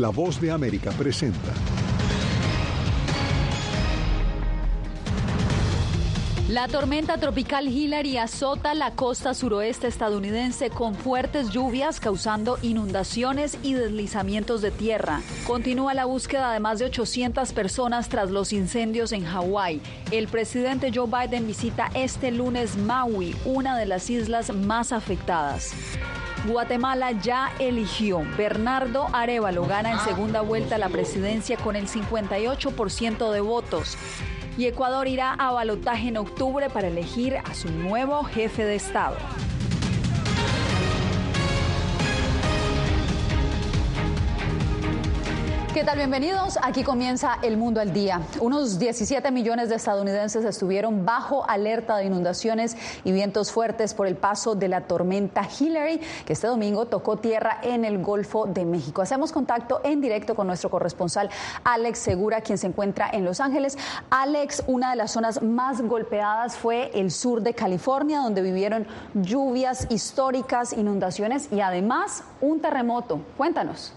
La voz de América presenta. La tormenta tropical Hillary azota la costa suroeste estadounidense con fuertes lluvias causando inundaciones y deslizamientos de tierra. Continúa la búsqueda de más de 800 personas tras los incendios en Hawái. El presidente Joe Biden visita este lunes Maui, una de las islas más afectadas. Guatemala ya eligió. Bernardo Arevalo gana en segunda vuelta la presidencia con el 58% de votos y Ecuador irá a balotaje en octubre para elegir a su nuevo jefe de Estado. ¿Qué tal? Bienvenidos. Aquí comienza El Mundo al Día. Unos 17 millones de estadounidenses estuvieron bajo alerta de inundaciones y vientos fuertes por el paso de la tormenta Hillary, que este domingo tocó tierra en el Golfo de México. Hacemos contacto en directo con nuestro corresponsal Alex Segura, quien se encuentra en Los Ángeles. Alex, una de las zonas más golpeadas fue el sur de California, donde vivieron lluvias históricas, inundaciones y además un terremoto. Cuéntanos.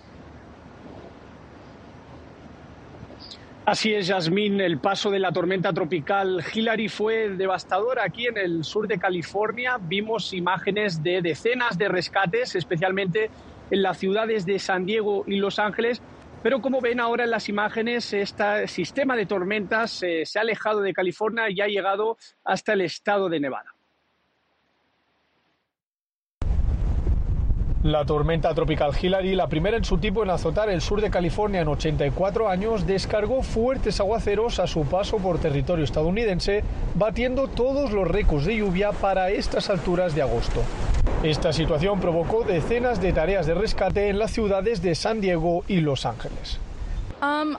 Así es, Yasmín. El paso de la tormenta tropical Hillary fue devastador aquí en el sur de California. Vimos imágenes de decenas de rescates, especialmente en las ciudades de San Diego y Los Ángeles. Pero como ven ahora en las imágenes, este sistema de tormentas eh, se ha alejado de California y ha llegado hasta el estado de Nevada. La tormenta tropical Hillary, la primera en su tipo en azotar el sur de California en 84 años, descargó fuertes aguaceros a su paso por territorio estadounidense, batiendo todos los récords de lluvia para estas alturas de agosto. Esta situación provocó decenas de tareas de rescate en las ciudades de San Diego y Los Ángeles. Um,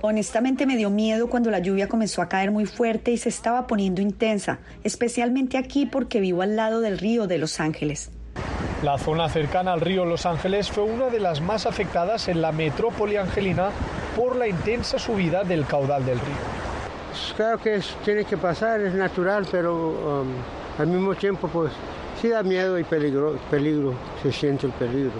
Honestamente me dio miedo cuando la lluvia comenzó a caer muy fuerte y se estaba poniendo intensa, especialmente aquí porque vivo al lado del río de Los Ángeles. La zona cercana al río Los Ángeles fue una de las más afectadas en la metrópoli angelina por la intensa subida del caudal del río. Claro que tiene que pasar, es natural, pero um, al mismo tiempo pues sí da miedo y peligro, peligro, se siente el peligro.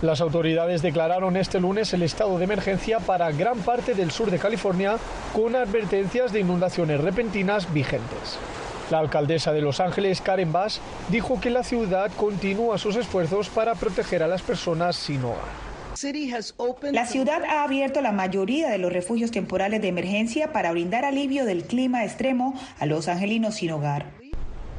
Las autoridades declararon este lunes el estado de emergencia para gran parte del sur de California con advertencias de inundaciones repentinas vigentes. La alcaldesa de Los Ángeles, Karen Bass, dijo que la ciudad continúa sus esfuerzos para proteger a las personas sin hogar. La ciudad ha abierto la mayoría de los refugios temporales de emergencia para brindar alivio del clima extremo a los angelinos sin hogar.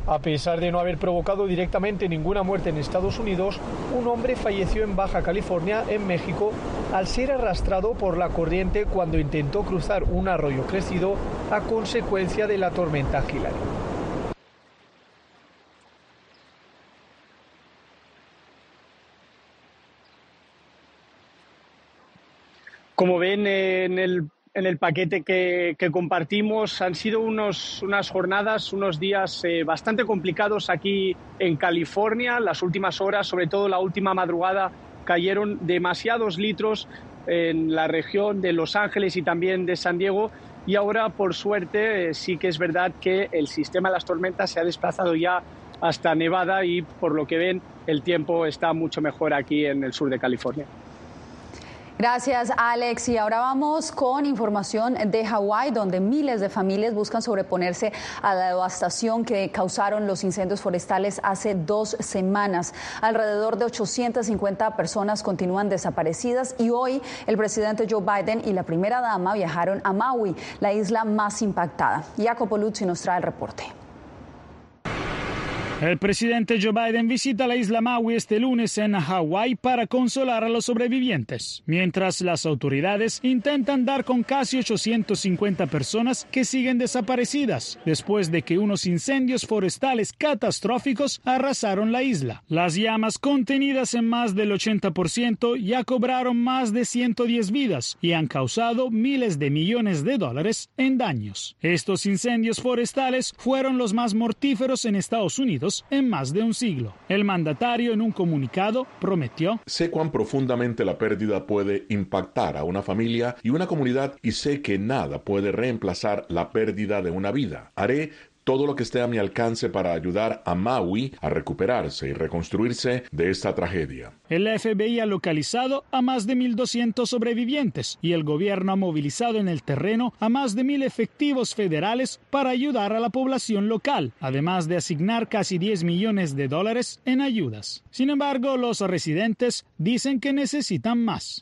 A pesar de no haber provocado directamente ninguna muerte en Estados Unidos, un hombre falleció en Baja California, en México, al ser arrastrado por la corriente cuando intentó cruzar un arroyo crecido a consecuencia de la tormenta Hillary. Como ven en el, en el paquete que, que, compartimos, han sido unos, unas jornadas, unos días eh, bastante complicados aquí en California. Las últimas horas, sobre todo la última madrugada, cayeron demasiados litros en la región de Los Ángeles y también de San Diego. Y ahora, por suerte, eh, sí que es verdad que el sistema de las tormentas se ha desplazado ya hasta Nevada y, por lo que ven, el tiempo está mucho mejor aquí en el sur de California. Gracias, Alex. Y ahora vamos con información de Hawái, donde miles de familias buscan sobreponerse a la devastación que causaron los incendios forestales hace dos semanas. Alrededor de 850 personas continúan desaparecidas y hoy el presidente Joe Biden y la primera dama viajaron a Maui, la isla más impactada. Jacopo Luzzi nos trae el reporte. El presidente Joe Biden visita la isla Maui este lunes en Hawái para consolar a los sobrevivientes, mientras las autoridades intentan dar con casi 850 personas que siguen desaparecidas después de que unos incendios forestales catastróficos arrasaron la isla. Las llamas contenidas en más del 80% ya cobraron más de 110 vidas y han causado miles de millones de dólares en daños. Estos incendios forestales fueron los más mortíferos en Estados Unidos en más de un siglo. El mandatario en un comunicado prometió Sé cuán profundamente la pérdida puede impactar a una familia y una comunidad y sé que nada puede reemplazar la pérdida de una vida. Haré todo lo que esté a mi alcance para ayudar a Maui a recuperarse y reconstruirse de esta tragedia. El FBI ha localizado a más de 1.200 sobrevivientes y el gobierno ha movilizado en el terreno a más de mil efectivos federales para ayudar a la población local, además de asignar casi 10 millones de dólares en ayudas. Sin embargo, los residentes dicen que necesitan más.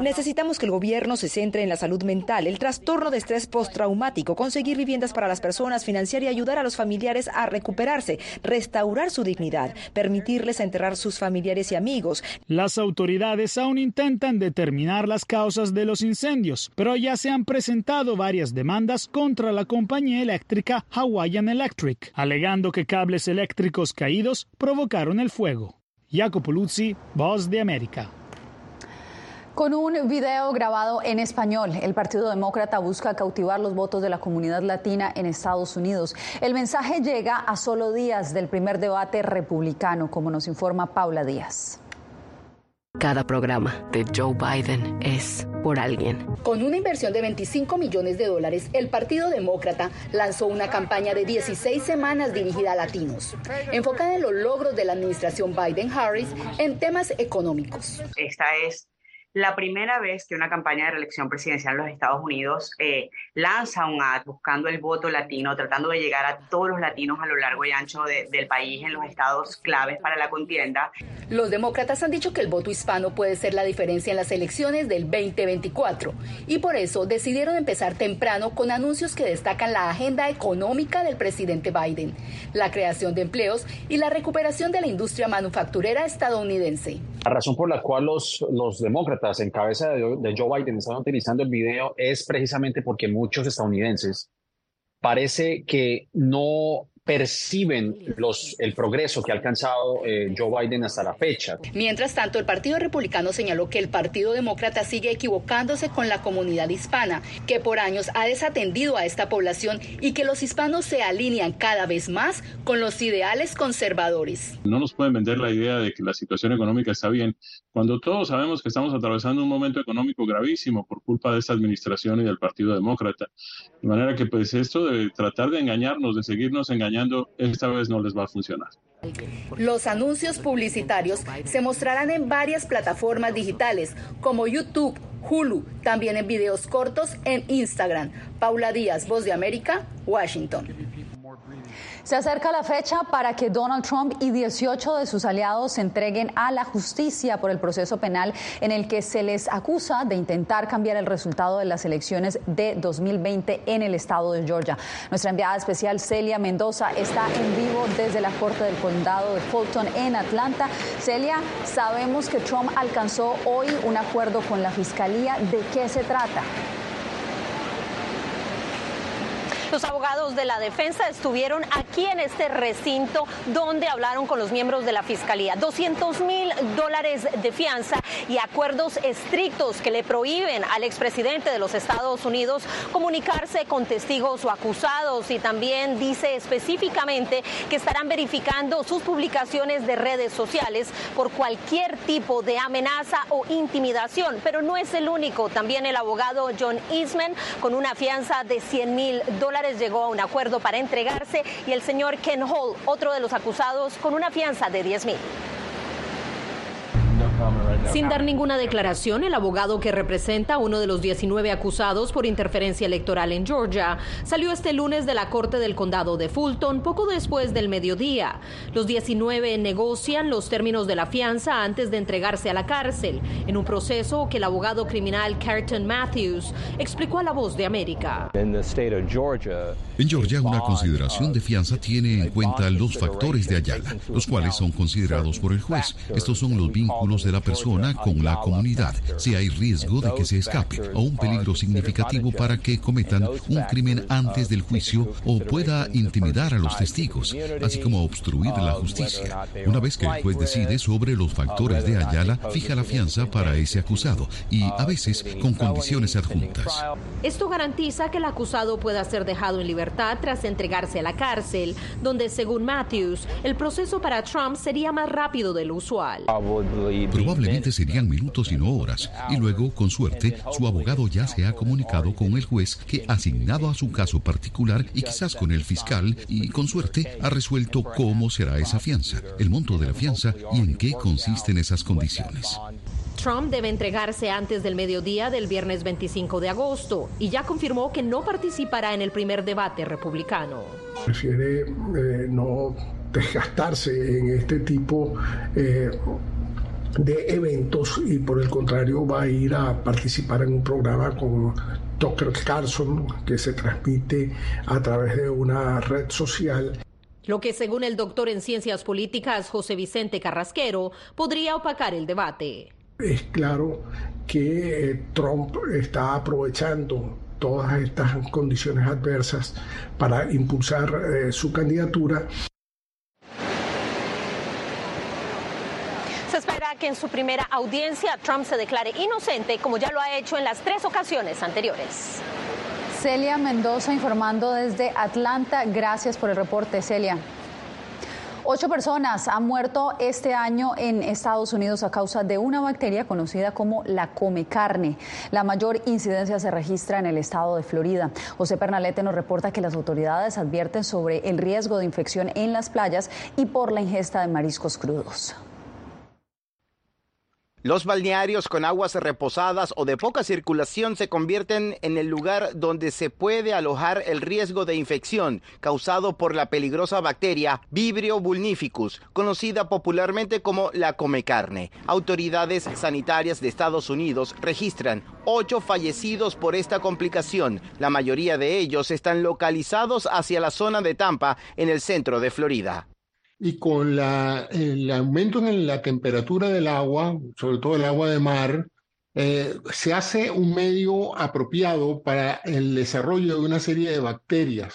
Necesitamos que el gobierno se centre en la salud mental, el trastorno de estrés postraumático, conseguir viviendas para las personas, financiar y ayudar a los familiares a recuperarse, restaurar su dignidad, permitirles enterrar sus familiares y amigos. Las autoridades aún intentan determinar las causas de los incendios, pero ya se han presentado varias demandas contra la compañía eléctrica Hawaiian Electric, alegando que cables eléctricos caídos provocaron el fuego. Jacopo Luzzi, Voz de América. Con un video grabado en español, el Partido Demócrata busca cautivar los votos de la comunidad latina en Estados Unidos. El mensaje llega a solo días del primer debate republicano, como nos informa Paula Díaz. Cada programa de Joe Biden es por alguien. Con una inversión de 25 millones de dólares, el Partido Demócrata lanzó una campaña de 16 semanas dirigida a latinos, enfocada en los logros de la administración Biden-Harris en temas económicos. Esta es la primera vez que una campaña de reelección presidencial en los Estados Unidos eh, lanza un ad buscando el voto latino, tratando de llegar a todos los latinos a lo largo y ancho del país en los estados claves para la contienda. Los demócratas han dicho que el voto hispano puede ser la diferencia en las elecciones del 2024 y por eso decidieron empezar temprano con anuncios que destacan la agenda económica del presidente Biden, la creación de empleos y la recuperación de la industria manufacturera estadounidense. La razón por la cual los, los demócratas en cabeza de, Joe Biden están utilizando el video es precisamente porque muchos estadounidenses parece que no perciben los, el progreso que ha alcanzado eh, Joe Biden hasta la fecha. Mientras tanto, el Partido Republicano señaló que el Partido Demócrata sigue equivocándose con la comunidad hispana, que por años ha desatendido a esta población y que los hispanos se alinean cada vez más con los ideales conservadores. No nos pueden vender la idea de que la situación económica está bien, cuando todos sabemos que estamos atravesando un momento económico gravísimo por culpa de esta administración y del Partido Demócrata. De manera que pues esto de tratar de engañarnos, de seguirnos engañando, esta vez no les va a funcionar. Los anuncios publicitarios se mostrarán en varias plataformas digitales como YouTube, Hulu, también en videos cortos en Instagram. Paula Díaz, Voz de América, Washington. Se acerca la fecha para que Donald Trump y 18 de sus aliados se entreguen a la justicia por el proceso penal en el que se les acusa de intentar cambiar el resultado de las elecciones de 2020 en el estado de Georgia. Nuestra enviada especial Celia Mendoza está en vivo desde la Corte del Condado de Fulton en Atlanta. Celia, sabemos que Trump alcanzó hoy un acuerdo con la Fiscalía. ¿De qué se trata? Los abogados de la defensa estuvieron aquí en este recinto donde hablaron con los miembros de la fiscalía. 200 mil dólares de fianza y acuerdos estrictos que le prohíben al expresidente de los Estados Unidos comunicarse con testigos o acusados y también dice específicamente que estarán verificando sus publicaciones de redes sociales por cualquier tipo de amenaza o intimidación. Pero no es el único. También el abogado John Eastman con una fianza de 100 mil dólares llegó a un acuerdo para entregarse y el señor Ken Hall, otro de los acusados, con una fianza de 10 mil. Sin dar ninguna declaración, el abogado que representa a uno de los 19 acusados por interferencia electoral en Georgia salió este lunes de la Corte del Condado de Fulton poco después del mediodía. Los 19 negocian los términos de la fianza antes de entregarse a la cárcel, en un proceso que el abogado criminal Carlton Matthews explicó a La Voz de América. En Georgia, una consideración de fianza tiene en cuenta los factores de Ayala, los cuales son considerados por el juez. Estos son los vínculos de la persona con la comunidad, si hay riesgo de que se escape o un peligro significativo para que cometan un crimen antes del juicio o pueda intimidar a los testigos, así como obstruir la justicia. Una vez que el juez decide sobre los factores de Ayala, fija la fianza para ese acusado y a veces con condiciones adjuntas. Esto garantiza que el acusado pueda ser dejado en libertad tras entregarse a la cárcel, donde según Matthews, el proceso para Trump sería más rápido de lo usual. Probablemente serían minutos y no horas. Y luego, con suerte, su abogado ya se ha comunicado con el juez que ha asignado a su caso particular y quizás con el fiscal y, con suerte, ha resuelto cómo será esa fianza, el monto de la fianza y en qué consisten esas condiciones. Trump debe entregarse antes del mediodía del viernes 25 de agosto y ya confirmó que no participará en el primer debate republicano. Prefiere eh, no desgastarse en este tipo eh, de eventos y por el contrario va a ir a participar en un programa con Dr. Carlson que se transmite a través de una red social. Lo que según el doctor en ciencias políticas José Vicente Carrasquero podría opacar el debate es claro que eh, Trump está aprovechando todas estas condiciones adversas para impulsar eh, su candidatura. Se espera que en su primera audiencia Trump se declare inocente, como ya lo ha hecho en las tres ocasiones anteriores. Celia Mendoza informando desde Atlanta. Gracias por el reporte, Celia. Ocho personas han muerto este año en Estados Unidos a causa de una bacteria conocida como la come carne. La mayor incidencia se registra en el estado de Florida. José Pernalete nos reporta que las autoridades advierten sobre el riesgo de infección en las playas y por la ingesta de mariscos crudos. Los balnearios con aguas reposadas o de poca circulación se convierten en el lugar donde se puede alojar el riesgo de infección causado por la peligrosa bacteria Vibrio vulnificus, conocida popularmente como la comecarne. Autoridades sanitarias de Estados Unidos registran ocho fallecidos por esta complicación. La mayoría de ellos están localizados hacia la zona de Tampa, en el centro de Florida y con el aumento en la temperatura del agua, sobre todo el agua de mar, eh, se hace un medio apropiado para el desarrollo de una serie de bacterias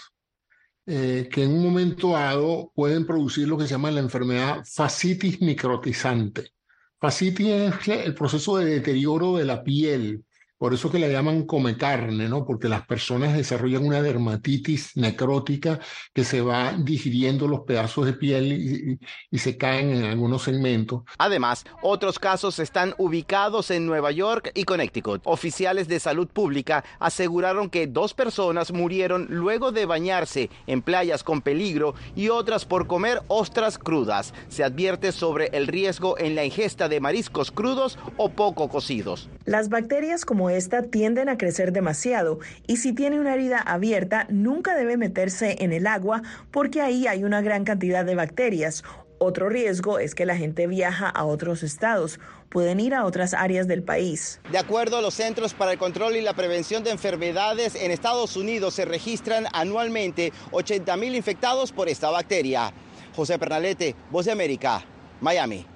eh, que en un momento dado pueden producir lo que se llama la enfermedad fascitis microtizante. Fascitis es el proceso de deterioro de la piel por eso que la llaman come carne, ¿no? Porque las personas desarrollan una dermatitis necrótica que se va digiriendo los pedazos de piel y, y, se caen en algunos segmentos. Además, otros casos están ubicados en Nueva York y Connecticut. Oficiales de salud pública aseguraron que dos personas murieron luego de bañarse en playas con peligro y otras por comer ostras crudas. Se advierte sobre el riesgo en la ingesta de mariscos crudos o poco cocidos. Las bacterias como esta tienden a crecer demasiado y si tiene una herida abierta nunca debe meterse en el agua porque ahí hay una gran cantidad de bacterias. Otro riesgo es que la gente viaja a otros estados, pueden ir a otras áreas del país. De acuerdo a los Centros para el Control y la Prevención de Enfermedades, en Estados Unidos se registran anualmente 80 mil infectados por esta bacteria. José Pernalete, Voz de América, Miami.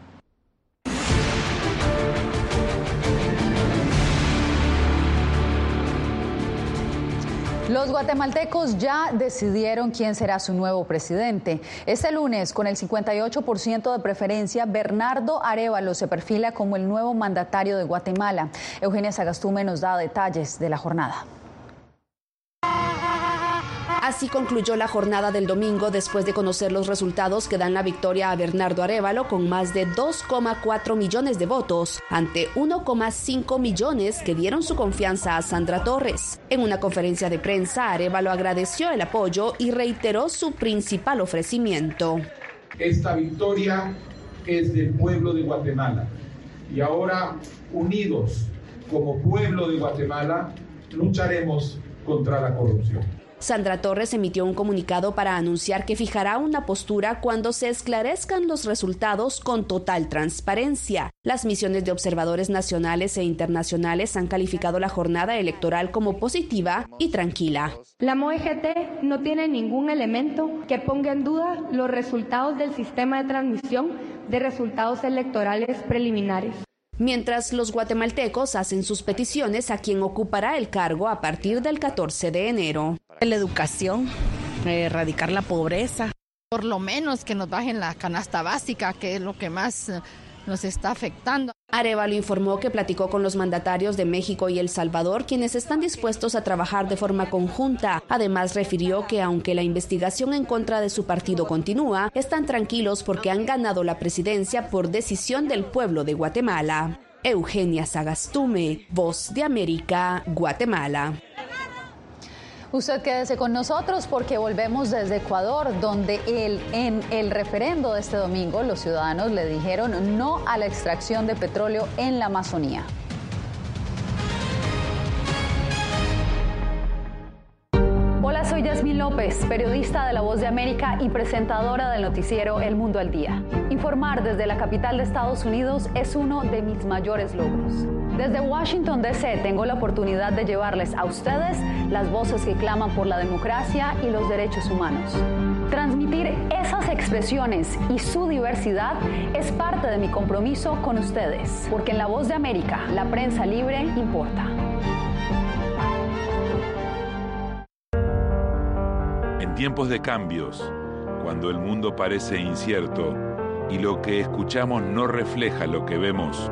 Los guatemaltecos ya decidieron quién será su nuevo presidente. Este lunes, con el 58% de preferencia, Bernardo Arevalo se perfila como el nuevo mandatario de Guatemala. Eugenia Sagastume nos da detalles de la jornada. Así concluyó la jornada del domingo después de conocer los resultados que dan la victoria a Bernardo Arevalo con más de 2,4 millones de votos ante 1,5 millones que dieron su confianza a Sandra Torres. En una conferencia de prensa, Arevalo agradeció el apoyo y reiteró su principal ofrecimiento. Esta victoria es del pueblo de Guatemala y ahora unidos como pueblo de Guatemala lucharemos contra la corrupción. Sandra Torres emitió un comunicado para anunciar que fijará una postura cuando se esclarezcan los resultados con total transparencia. Las misiones de observadores nacionales e internacionales han calificado la jornada electoral como positiva y tranquila. La MOEGT no tiene ningún elemento que ponga en duda los resultados del sistema de transmisión de resultados electorales preliminares mientras los guatemaltecos hacen sus peticiones a quien ocupará el cargo a partir del 14 de enero. La educación, erradicar la pobreza. Por lo menos que nos bajen la canasta básica, que es lo que más eh, nos está afectando. Arevalo informó que platicó con los mandatarios de México y El Salvador, quienes están dispuestos a trabajar de forma conjunta. Además, refirió que aunque la investigación en contra de su partido continúa, están tranquilos porque han ganado la presidencia por decisión del pueblo de Guatemala. Eugenia Sagastume, Voz de América, Guatemala. Usted quédese con nosotros porque volvemos desde Ecuador, donde el, en el referendo de este domingo los ciudadanos le dijeron no a la extracción de petróleo en la Amazonía. Hola, soy Yasmín López, periodista de La Voz de América y presentadora del noticiero El Mundo al Día. Informar desde la capital de Estados Unidos es uno de mis mayores logros. Desde Washington, D.C. tengo la oportunidad de llevarles a ustedes las voces que claman por la democracia y los derechos humanos. Transmitir esas expresiones y su diversidad es parte de mi compromiso con ustedes, porque en La Voz de América la prensa libre importa. En tiempos de cambios, cuando el mundo parece incierto y lo que escuchamos no refleja lo que vemos,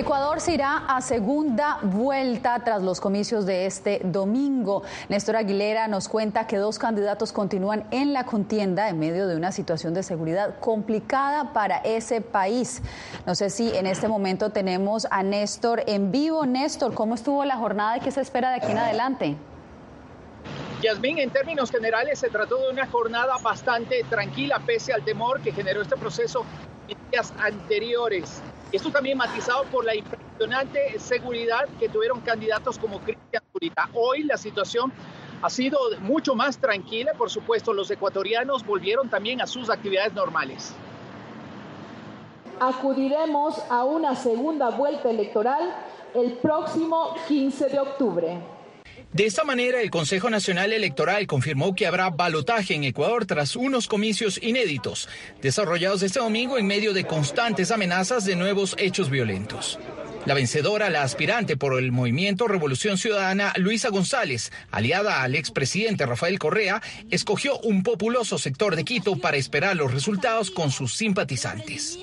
Ecuador se irá a segunda vuelta tras los comicios de este domingo. Néstor Aguilera nos cuenta que dos candidatos continúan en la contienda en medio de una situación de seguridad complicada para ese país. No sé si en este momento tenemos a Néstor en vivo. Néstor, ¿cómo estuvo la jornada y qué se espera de aquí en adelante? Yasmín, en términos generales se trató de una jornada bastante tranquila pese al temor que generó este proceso en días anteriores. Esto también matizado por la impresionante seguridad que tuvieron candidatos como Cristian Zurita. Hoy la situación ha sido mucho más tranquila. Por supuesto, los ecuatorianos volvieron también a sus actividades normales. Acudiremos a una segunda vuelta electoral el próximo 15 de octubre. De esta manera, el Consejo Nacional Electoral confirmó que habrá balotaje en Ecuador tras unos comicios inéditos, desarrollados este domingo en medio de constantes amenazas de nuevos hechos violentos. La vencedora, la aspirante por el movimiento Revolución Ciudadana, Luisa González, aliada al expresidente Rafael Correa, escogió un populoso sector de Quito para esperar los resultados con sus simpatizantes.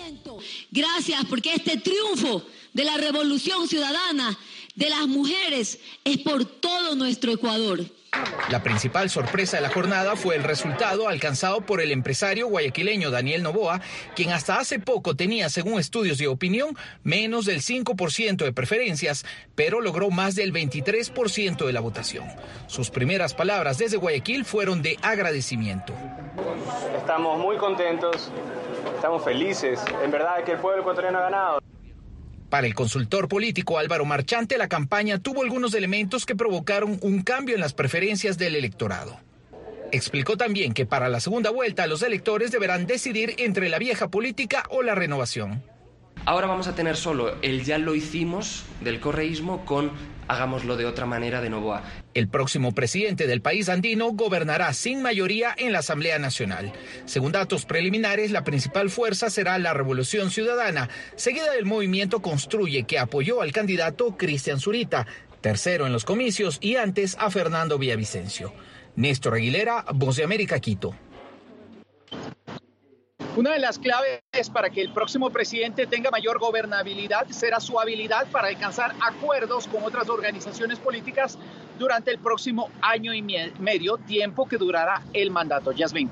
Gracias, porque este triunfo de la Revolución Ciudadana de las mujeres es por todo nuestro Ecuador. La principal sorpresa de la jornada fue el resultado alcanzado por el empresario guayaquileño Daniel Novoa, quien hasta hace poco tenía, según estudios de opinión, menos del 5% de preferencias, pero logró más del 23% de la votación. Sus primeras palabras desde Guayaquil fueron de agradecimiento. Estamos muy contentos, estamos felices. En verdad que el pueblo ecuatoriano ha ganado. Para el consultor político Álvaro Marchante, la campaña tuvo algunos elementos que provocaron un cambio en las preferencias del electorado. Explicó también que para la segunda vuelta los electores deberán decidir entre la vieja política o la renovación. Ahora vamos a tener solo el ya lo hicimos del correísmo con hagámoslo de otra manera de Novoa. El próximo presidente del país andino gobernará sin mayoría en la Asamblea Nacional. Según datos preliminares, la principal fuerza será la Revolución Ciudadana, seguida del movimiento Construye, que apoyó al candidato Cristian Zurita, tercero en los comicios, y antes a Fernando Villavicencio. Néstor Aguilera, Voz de América, Quito. Una de las claves para que el próximo presidente tenga mayor gobernabilidad será su habilidad para alcanzar acuerdos con otras organizaciones políticas durante el próximo año y medio, tiempo que durará el mandato. Yasmin.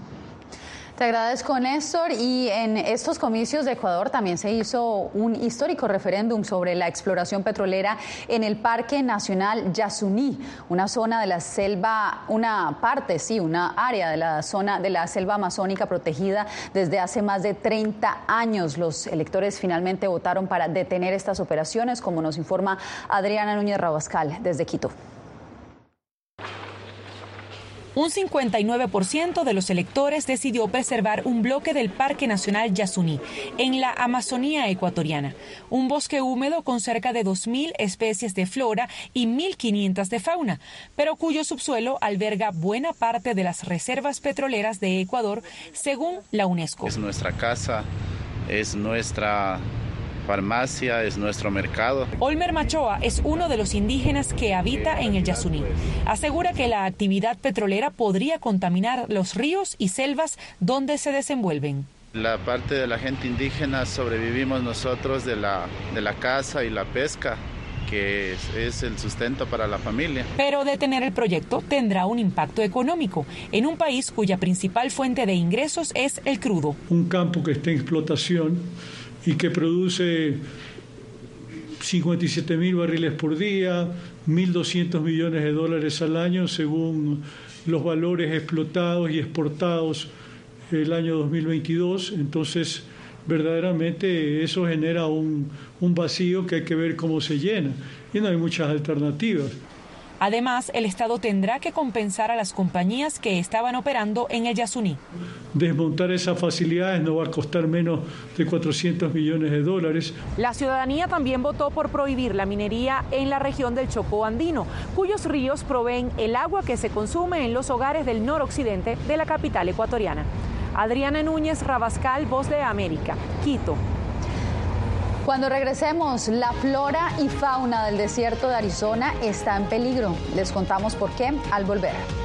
Te agradezco, Néstor. Y en estos comicios de Ecuador también se hizo un histórico referéndum sobre la exploración petrolera en el Parque Nacional Yasuní, una zona de la selva, una parte, sí, una área de la zona de la selva amazónica protegida desde hace más de 30 años. Los electores finalmente votaron para detener estas operaciones, como nos informa Adriana Núñez Rabascal desde Quito. Un 59% de los electores decidió preservar un bloque del Parque Nacional Yasuní, en la Amazonía ecuatoriana, un bosque húmedo con cerca de 2.000 especies de flora y 1.500 de fauna, pero cuyo subsuelo alberga buena parte de las reservas petroleras de Ecuador, según la UNESCO. Es nuestra casa, es nuestra farmacia, es nuestro mercado. Olmer Machoa es uno de los indígenas que habita en el Yasuní. Asegura que la actividad petrolera podría contaminar los ríos y selvas donde se desenvuelven. La parte de la gente indígena sobrevivimos nosotros de la, de la caza y la pesca que es, es, el sustento para la familia. Pero detener el proyecto tendrá un impacto económico en un país cuya principal fuente de ingresos es el crudo. Un campo que está en explotación y que produce 57 mil barriles por día, 1.200 millones de dólares al año según los valores explotados y exportados el año 2022. Entonces, verdaderamente eso genera un, un vacío que hay que ver cómo se llena y no hay muchas alternativas. Además, el Estado tendrá que compensar a las compañías que estaban operando en el Yasuní. Desmontar esas facilidades no va a costar menos de 400 millones de dólares. La ciudadanía también votó por prohibir la minería en la región del Chocó andino, cuyos ríos proveen el agua que se consume en los hogares del noroccidente de la capital ecuatoriana. Adriana Núñez Rabascal, Voz de América, Quito. Cuando regresemos, la flora y fauna del desierto de Arizona está en peligro. Les contamos por qué al volver.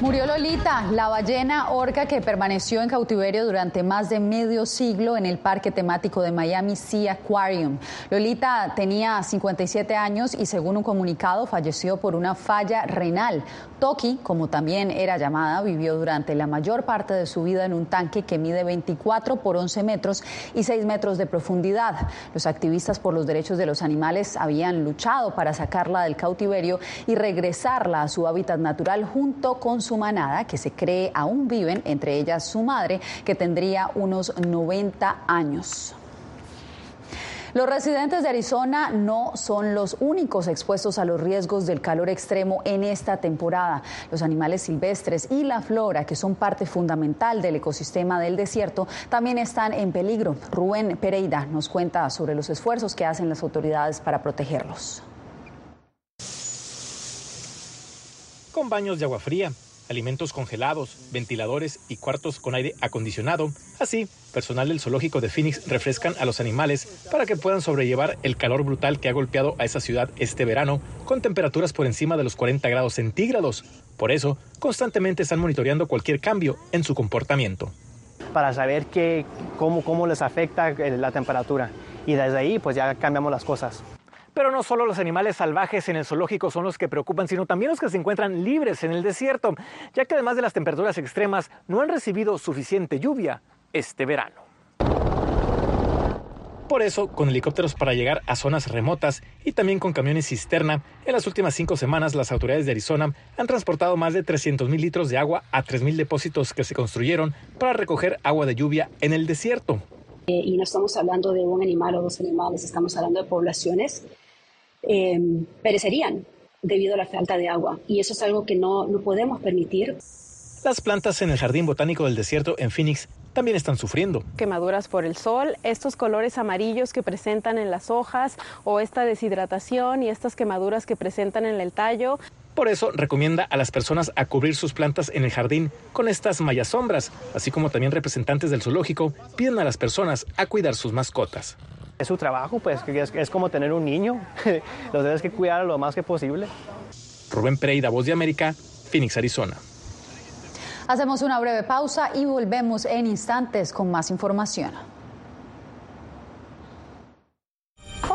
Murió Lolita, la ballena orca que permaneció en cautiverio durante más de medio siglo en el parque temático de Miami Sea Aquarium. Lolita tenía 57 años y según un comunicado falleció por una falla renal. Toki, como también era llamada, vivió durante la mayor parte de su vida en un tanque que mide 24 por 11 metros y 6 metros de profundidad. Los activistas por los derechos de los animales habían luchado para sacarla del cautiverio y regresarla a su hábitat natural junto con su manada, que se cree aún viven, entre ellas su madre, que tendría unos 90 años. Los residentes de Arizona no son los únicos expuestos a los riesgos del calor extremo en esta temporada. Los animales silvestres y la flora, que son parte fundamental del ecosistema del desierto, también están en peligro. Rubén Pereira nos cuenta sobre los esfuerzos que hacen las autoridades para protegerlos. Con baños de agua fría, alimentos congelados, ventiladores y cuartos con aire acondicionado. Así, personal del zoológico de Phoenix refrescan a los animales para que puedan sobrellevar el calor brutal que ha golpeado a esa ciudad este verano, con temperaturas por encima de los 40 grados centígrados. Por eso, constantemente están monitoreando cualquier cambio en su comportamiento. Para saber cómo, cómo les afecta la temperatura. Y desde ahí, pues ya cambiamos las cosas. Pero no solo los animales salvajes en el zoológico son los que preocupan, sino también los que se encuentran libres en el desierto, ya que además de las temperaturas extremas no han recibido suficiente lluvia este verano. Por eso, con helicópteros para llegar a zonas remotas y también con camiones cisterna, en las últimas cinco semanas las autoridades de Arizona han transportado más de 300 mil litros de agua a 3 mil depósitos que se construyeron para recoger agua de lluvia en el desierto. Eh, y no estamos hablando de un animal o dos animales, estamos hablando de poblaciones Em, perecerían debido a la falta de agua. Y eso es algo que no, no podemos permitir. Las plantas en el Jardín Botánico del Desierto en Phoenix también están sufriendo. Quemaduras por el sol, estos colores amarillos que presentan en las hojas o esta deshidratación y estas quemaduras que presentan en el tallo. Por eso recomienda a las personas a cubrir sus plantas en el jardín con estas mallas sombras, así como también representantes del zoológico piden a las personas a cuidar sus mascotas. Es su trabajo, pues es, es como tener un niño. Lo debes que cuidar lo más que posible. Rubén Pereira, Voz de América, Phoenix, Arizona. Hacemos una breve pausa y volvemos en instantes con más información.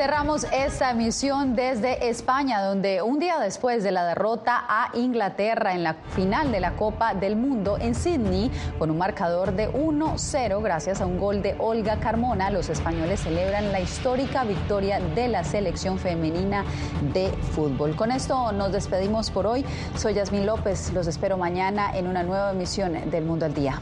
Cerramos esta emisión desde España, donde un día después de la derrota a Inglaterra en la final de la Copa del Mundo en Sydney, con un marcador de 1-0 gracias a un gol de Olga Carmona, los españoles celebran la histórica victoria de la selección femenina de fútbol. Con esto nos despedimos por hoy. Soy Yasmín López. Los espero mañana en una nueva emisión del Mundo al Día.